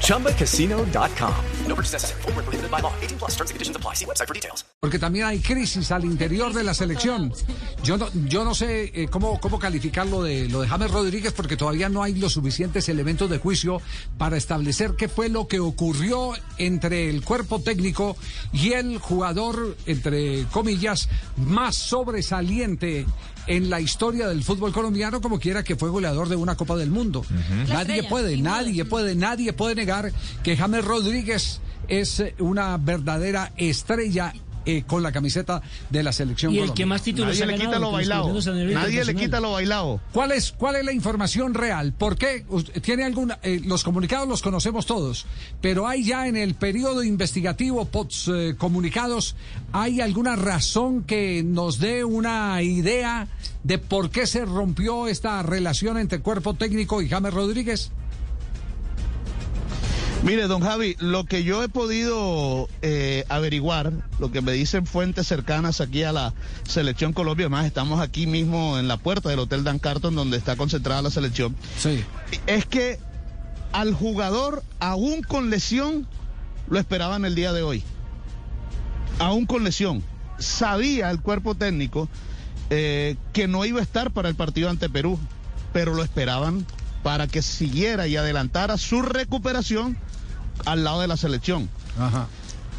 ChumbaCasino.com. No purchase necessary. Full prohibited by law. 18 plus terms and conditions apply. See website for details. Porque también hay crisis al interior de la selección. Yo no, yo no sé eh, cómo, cómo calificar lo de, lo de James Rodríguez porque todavía no hay los suficientes elementos de juicio para establecer qué fue lo que ocurrió entre el cuerpo técnico y el jugador, entre comillas, más sobresaliente en la historia del fútbol colombiano, como quiera que fue goleador de una Copa del Mundo. Nadie estrella, puede, sin duda. nadie puede, nadie puede negar que James Rodríguez es eh, una verdadera estrella eh, con la camiseta de la selección Y el Colombia. que más títulos Nadie ha le quita lo que es bailado. Nadie le quita lo bailado. ¿Cuál es, ¿Cuál es la información real? ¿Por qué? Usted ¿Tiene alguna? eh, los comunicados los conocemos todos, pero hay ya en el periodo investigativo, post eh, comunicados, ¿hay alguna razón que nos dé una idea de por qué se rompió esta relación entre cuerpo técnico y James Rodríguez? Mire, don Javi, lo que yo he podido eh, averiguar, lo que me dicen fuentes cercanas aquí a la selección Colombia, además estamos aquí mismo en la puerta del Hotel Dan Carton donde está concentrada la selección, Sí. es que al jugador, aún con lesión, lo esperaban el día de hoy. Aún con lesión. Sabía el cuerpo técnico eh, que no iba a estar para el partido ante Perú, pero lo esperaban para que siguiera y adelantara su recuperación al lado de la selección. Ajá.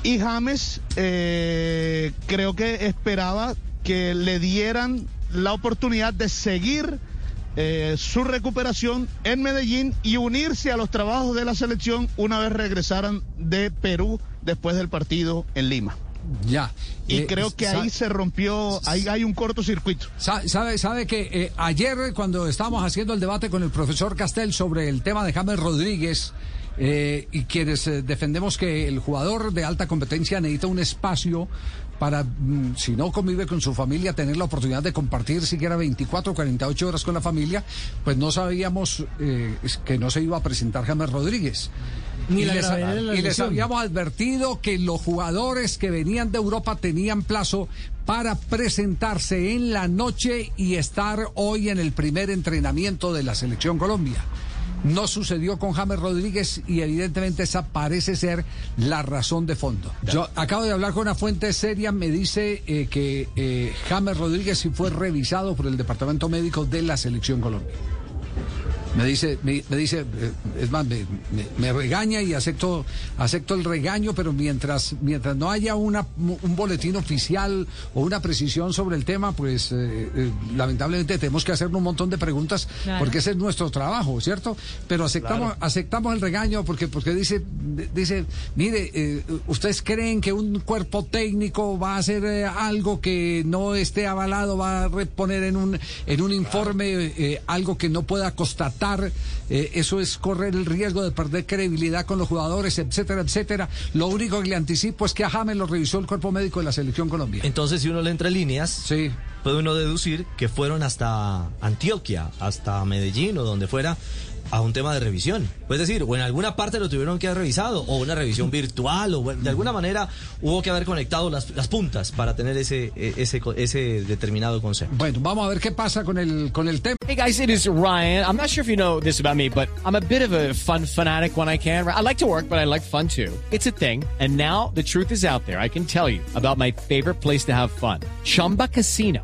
Y James eh, creo que esperaba que le dieran la oportunidad de seguir eh, su recuperación en Medellín y unirse a los trabajos de la selección una vez regresaran de Perú después del partido en Lima. Ya. Y Eh, creo que ahí se rompió, ahí hay un cortocircuito. Sa- Sabe, sabe que eh, ayer cuando estábamos haciendo el debate con el profesor Castel sobre el tema de James Rodríguez eh, y quienes defendemos que el jugador de alta competencia necesita un espacio para, mm, si no convive con su familia, tener la oportunidad de compartir siquiera 24 o 48 horas con la familia, pues no sabíamos eh, que no se iba a presentar James Rodríguez. Ni y la les, gravedad de la y les lesión. habíamos advertido que los jugadores que venían de Europa tenían plazo para presentarse en la noche y estar hoy en el primer entrenamiento de la selección Colombia. No sucedió con James Rodríguez y evidentemente esa parece ser la razón de fondo. Yo acabo de hablar con una fuente seria, me dice eh, que eh, James Rodríguez sí fue revisado por el departamento médico de la selección Colombia. Me dice, me, me dice, eh, es más, me, me- me regaña y acepto, acepto el regaño, pero mientras, mientras no haya una, un boletín oficial o una precisión sobre el tema, pues eh, eh, lamentablemente tenemos que hacer un montón de preguntas Claro. porque ese es nuestro trabajo, ¿cierto? Pero aceptamos, aceptamos el regaño porque, porque dice, dice, mire, eh, ustedes creen que un cuerpo técnico va a hacer eh, algo que no esté avalado, va a reponer en un, en un informe eh, algo que no pueda constatar, eh, eso es correr el riesgo de perder credibilidad con los jugadores, etcétera, etcétera. Lo único que le anticipo es que a James lo revisó el cuerpo médico de la selección Colombia. Entonces, si uno le entre líneas, Sí. Puede uno deducir que fueron hasta Antioquia, hasta Medellín o donde fuera, a un tema de revisión. Es decir, o en alguna parte lo tuvieron que haber revisado, o una revisión virtual, o de alguna manera hubo que haber conectado las, las puntas para tener ese, eh, ese, ese determinado concepto. Bueno, vamos a ver qué pasa con el, con el tema. Hey guys, it is Ryan. I'm not sure if you know this about me, but I'm a bit of a fun fanatic when I can. I like to work, but I like fun too. It's a thing. And now the truth is out there. I can tell you about my favorite place to have fun. Chumba Casino.